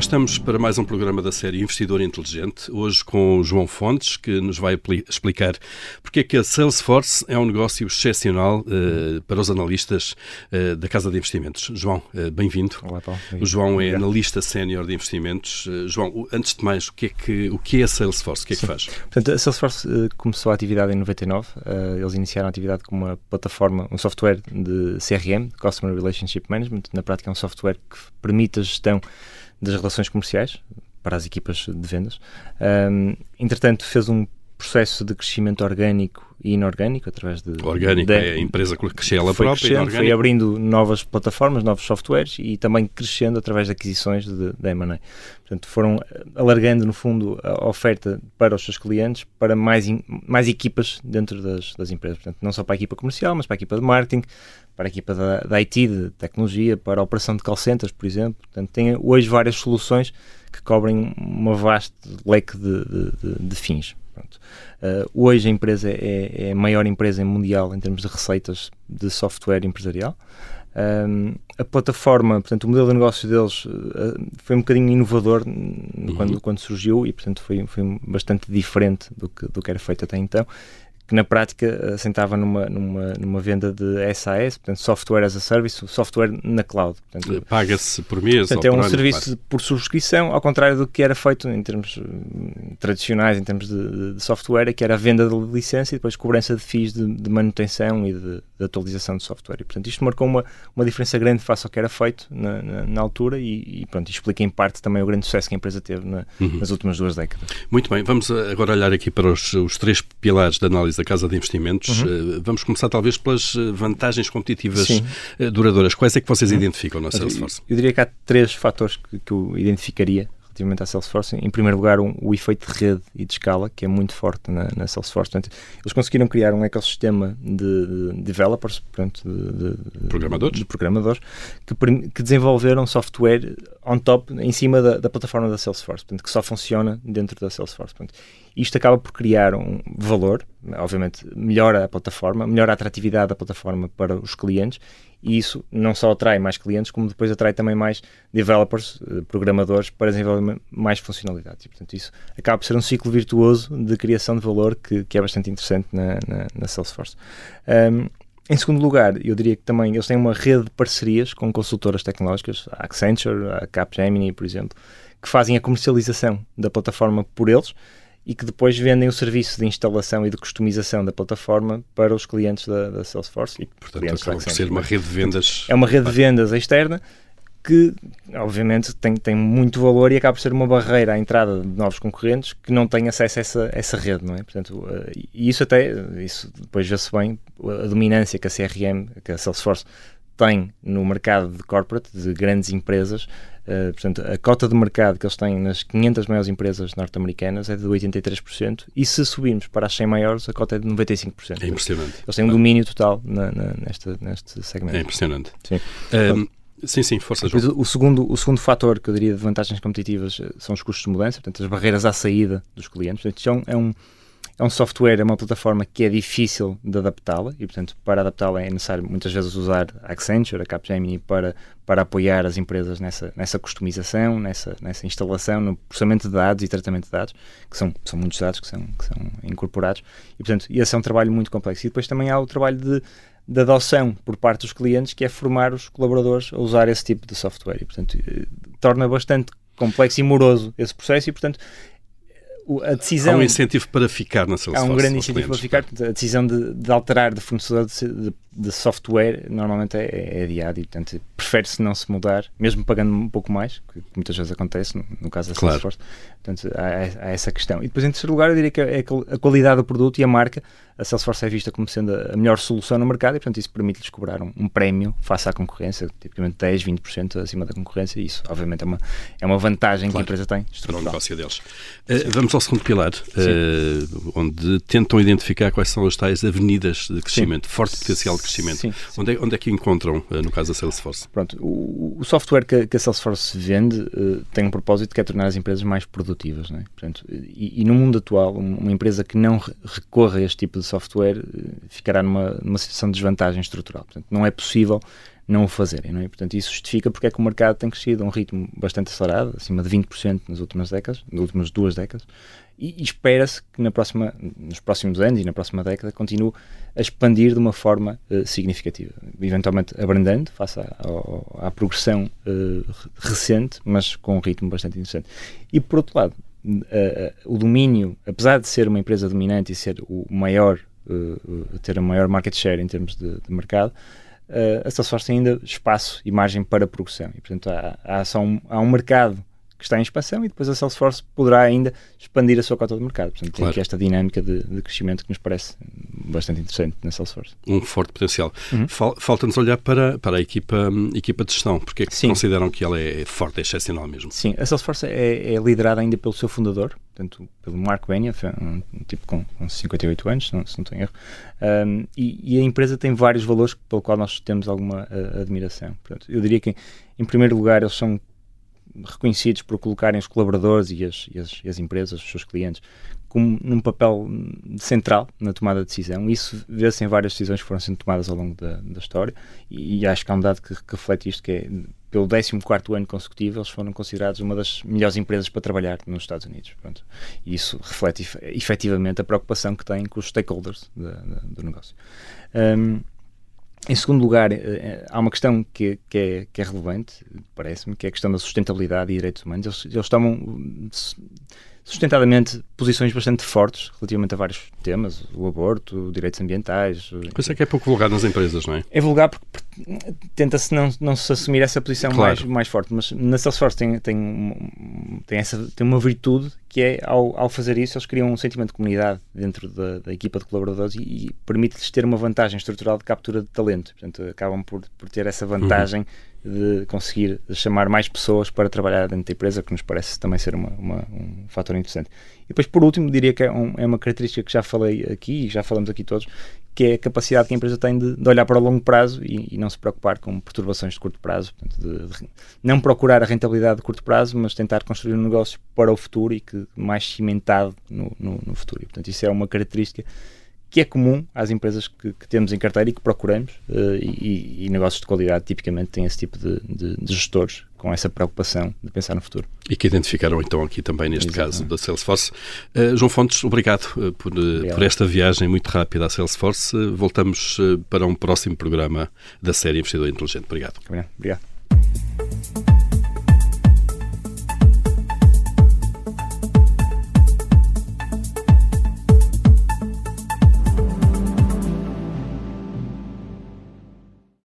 estamos para mais um programa da série Investidor Inteligente, hoje com o João Fontes, que nos vai explicar porque é que a Salesforce é um negócio excepcional uh, para os analistas uh, da Casa de Investimentos. João, uh, bem-vindo. Olá, Paulo. O João é analista sénior de investimentos. João, antes de mais, o que é, que, o que é a Salesforce? O que é que faz? Portanto, a Salesforce começou a atividade em 99. eles iniciaram a atividade como uma plataforma, um software de CRM, Customer Relationship Management. Na prática é um software que permite a gestão das relações comerciais para as equipas de vendas. Um, entretanto, fez um processo de crescimento orgânico e inorgânico através de... Orgânico, de, é a empresa que cresceu ela foi própria. Crescendo, foi abrindo novas plataformas, novos softwares e também crescendo através de aquisições de, de M&A. Portanto, foram alargando, no fundo, a oferta para os seus clientes, para mais, mais equipas dentro das, das empresas. Portanto, não só para a equipa comercial, mas para a equipa de marketing, para a equipa da, da IT, de tecnologia, para a operação de call centers, por exemplo. Portanto, tem hoje várias soluções que cobrem uma vasto leque de, de, de, de fins. Uh, hoje a empresa é, é, a maior empresa mundial em termos de receitas de software empresarial. Um, a plataforma, portanto, o modelo de negócio deles uh, foi um bocadinho inovador uhum. quando, quando surgiu e, portanto, foi, foi bastante diferente do que, do que era feito até então que na prática assentava numa, numa, numa venda de SAS, portanto, software as a service, software na cloud. Paga-se por mês portanto, é um serviço por subscrição, ao contrário do que era feito em termos hum, tradicionais, em termos de, de software, que era a venda de licença e depois cobrança de FIIs de, de manutenção e de, de, atualização de software. E, portanto, isto marcou uma, uma diferença grande face ao que era feito na, na, na altura e, e, pronto, explica em parte também o grande sucesso que a empresa teve na, uhum. nas últimas duas décadas. Muito bem, vamos agora olhar aqui para os, os três pilares da análise da Casa de Investimentos. Uhum. Eh, vamos começar talvez pelas eh, vantagens competitivas Sim. Eh, duradouras. Quais é que vocês uhum. identificam na Salesforce? Eu diria que há três fatores que, que eu identificaria relativamente à Salesforce. Em primeiro lugar, um, o efeito de rede e de escala, que é muito forte na, na Salesforce. Portanto, eles conseguiram criar um ecossistema de, de developers, portanto, de, de, programadores, de programadores que, que, desenvolveram software on top, em cima da, da, plataforma da Salesforce, portanto, que só funciona dentro da Salesforce. Portanto, isto acaba por criar um valor, obviamente melhora a plataforma, melhora a atratividade da plataforma para os clientes e isso não só atrai mais clientes, como depois atrai também mais developers, eh, programadores, para desenvolver mais funcionalidades. E, portanto, isso acaba por ser um ciclo virtuoso de criação de valor que, que é bastante interessante na, na, na Salesforce. Um, em segundo lugar, eu diria que também eles têm uma rede de parcerias com consultoras tecnológicas, a Accenture, a Capgemini, por exemplo, que fazem a comercialização da plataforma por eles e que depois vendem o serviço de instalação e de customização da plataforma para os clientes da, da Salesforce. E Portanto, acaba por ser uma rede de vendas. É uma rede de vendas externa que, obviamente, tem, tem muito valor e acaba por ser uma barreira à entrada de novos concorrentes que não têm acesso a essa, essa rede, não é? Portanto, e isso até, isso depois vê-se bem, a dominância que a CRM, que a Salesforce tem no mercado de corporate, de grandes empresas, uh, portanto, a cota de mercado que eles têm nas 500 maiores empresas norte-americanas é de 83%, e se subirmos para as 100 maiores, a cota é de 95%. É impressionante. Eles têm um domínio total na, na, nesta, neste segmento. É impressionante. Sim. Um, Sim, sim, força Depois, o, segundo, o segundo fator que eu diria de vantagens competitivas eh, são os custos de mudança, portanto, as barreiras à saída dos clientes. Portanto, é um, é um software, é uma plataforma que é difícil de adaptá-la e, portanto, para adaptá-la é necessário muitas vezes usar a Accenture, a Capgemini, para, para apoiar as empresas nessa, nessa customização, nessa, nessa instalação, no processamento de dados e tratamento de dados, que são, são muitos dados que são, que são incorporados. E, portanto, esse é um trabalho muito complexo. E depois também há o trabalho de, de adoção por parte dos clientes, que é formar os colaboradores a usar esse tipo de software. E, portanto, eh, torna bastante complexo e moroso esse processo e, portanto, a decisão... Há um incentivo para ficar na Salesforce. Há um grande incentivo para ficar. A decisão de, de alterar de fornecedor de, de, de software normalmente é, é adiada e, portanto, prefere-se não se mudar, mesmo pagando um pouco mais, que muitas vezes acontece, no, no caso da claro. Salesforce. Portanto, há, há, essa questão. E depois, em terceiro lugar, eu diria que é a qualidade do produto e a marca. A Salesforce é vista como sendo a melhor solução no mercado e, portanto, isso permite-lhes cobrar um, um prémio face à concorrência, tipicamente 10, 20% acima da concorrência. E isso, obviamente, é uma, é uma vantagem claro. que a empresa tem. Para o negócio deles. Uh, vamos ao segundo pilar, uh, onde tentam identificar quais são as tais avenidas de crescimento, Sim. forte potencial de crescimento. Sim. Onde, é, onde é que encontram, uh, no caso da Salesforce? Pronto, o, o software que, que, a Salesforce vende tem um propósito que é tornar as empresas mais produtivas. Não é? Portanto, e, e no mundo atual, uma empresa que não recorre a este tipo de software ficará numa, numa situação de desvantagem estrutural. Portanto, não é possível não o fazerem. Não é? Portanto, isso justifica porque é que o mercado tem crescido a um ritmo bastante acelerado, acima de 20% nas últimas décadas, nas últimas duas décadas, e, espera-se que na próxima, nos próximos anos e na próxima década continue a expandir de uma forma uh, significativa, eventualmente abrandando face à, à, à progressão uh, recente, mas com um ritmo bastante interessante. E por outro lado, uh, o domínio, apesar de ser uma empresa dominante e ser o maior, ter a maior market share em termos de, de mercado, a Salesforce tem ainda espaço e margem para progressão. E, portanto, há, há, um, há um mercado que está em expansão e depois a Salesforce poderá ainda expandir a sua cota de mercado. Portanto, claro. tem aqui esta dinâmica de, de, crescimento que nos parece bastante interessante na Salesforce. Um forte potencial. Uhum. Falta-nos olhar para, para a equipa, equipa de gestão, porque é que Sim. consideram que ela é forte, é excepcional mesmo? Sim, a Salesforce é, é liderada ainda pelo seu fundador, portanto, pelo Mark Benioff, um, um tipo com, com 58 anos, se não, se não tenho erro, um, e, e, a empresa tem vários valores pelo qual nós temos alguma admiração. Portanto, eu diria que, em primeiro lugar, eles são reconhecidos por colocarem os colaboradores e as, e as, e as empresas, os seus clientes, como num papel central na tomada de decisão. Isso vê-se em várias decisões que foram sendo tomadas ao longo da, da história e, e, acho que há um dado que, que reflete isto, que é pelo 14 ano consecutivo eles foram considerados uma das melhores empresas para trabalhar nos Estados Unidos. Pronto. E isso reflete efetivamente a preocupação que têm com os stakeholders de, de, do negócio. Um, em segundo lugar, eh, eh, há uma questão que, que, é, que é, relevante, parece-me, que é a questão da sustentabilidade e direitos humanos. Eles, eles tomam sustentadamente posições bastante fortes relativamente a vários temas, o aborto, direitos ambientais. Isso é que é pouco vulgar nas empresas, não é? É vulgar porque tenta-se não, não se assumir essa posição claro. mais, mais forte, mas na Salesforce tem, tem, tem, essa, tem uma virtude que é, ao, ao fazer isso, eles criam um sentimento de comunidade dentro da, da equipa de colaboradores e, e permite-lhes ter uma vantagem estrutural de captura de talento. Portanto, acabam por, por ter essa vantagem uhum. De conseguir chamar mais pessoas para trabalhar dentro da empresa, que nos parece também ser uma, uma, um fator interessante. E depois, por último, diria que é, um, é uma característica que já falei aqui e já falamos aqui todos, que é a capacidade que a empresa tem de, de olhar para o longo prazo e, e, não se preocupar com perturbações de curto prazo. Portanto, de, de, não procurar a rentabilidade de curto prazo, mas tentar construir um negócio para o futuro e que mais cimentado no, no, no futuro. E, portanto, isso é uma característica que é comum às empresas que, que temos em carteira e que procuramos, uh, e, e, negócios de qualidade tipicamente têm esse tipo de, de, de, gestores com essa preocupação de pensar no futuro. E que identificaram então aqui também neste Exatamente. caso da Salesforce. Uh, João Fontes, obrigado, uh, por, por, esta viagem muito rápida à Salesforce. voltamos para um próximo programa da série Investidor Inteligente. Obrigado. Obrigado. obrigado.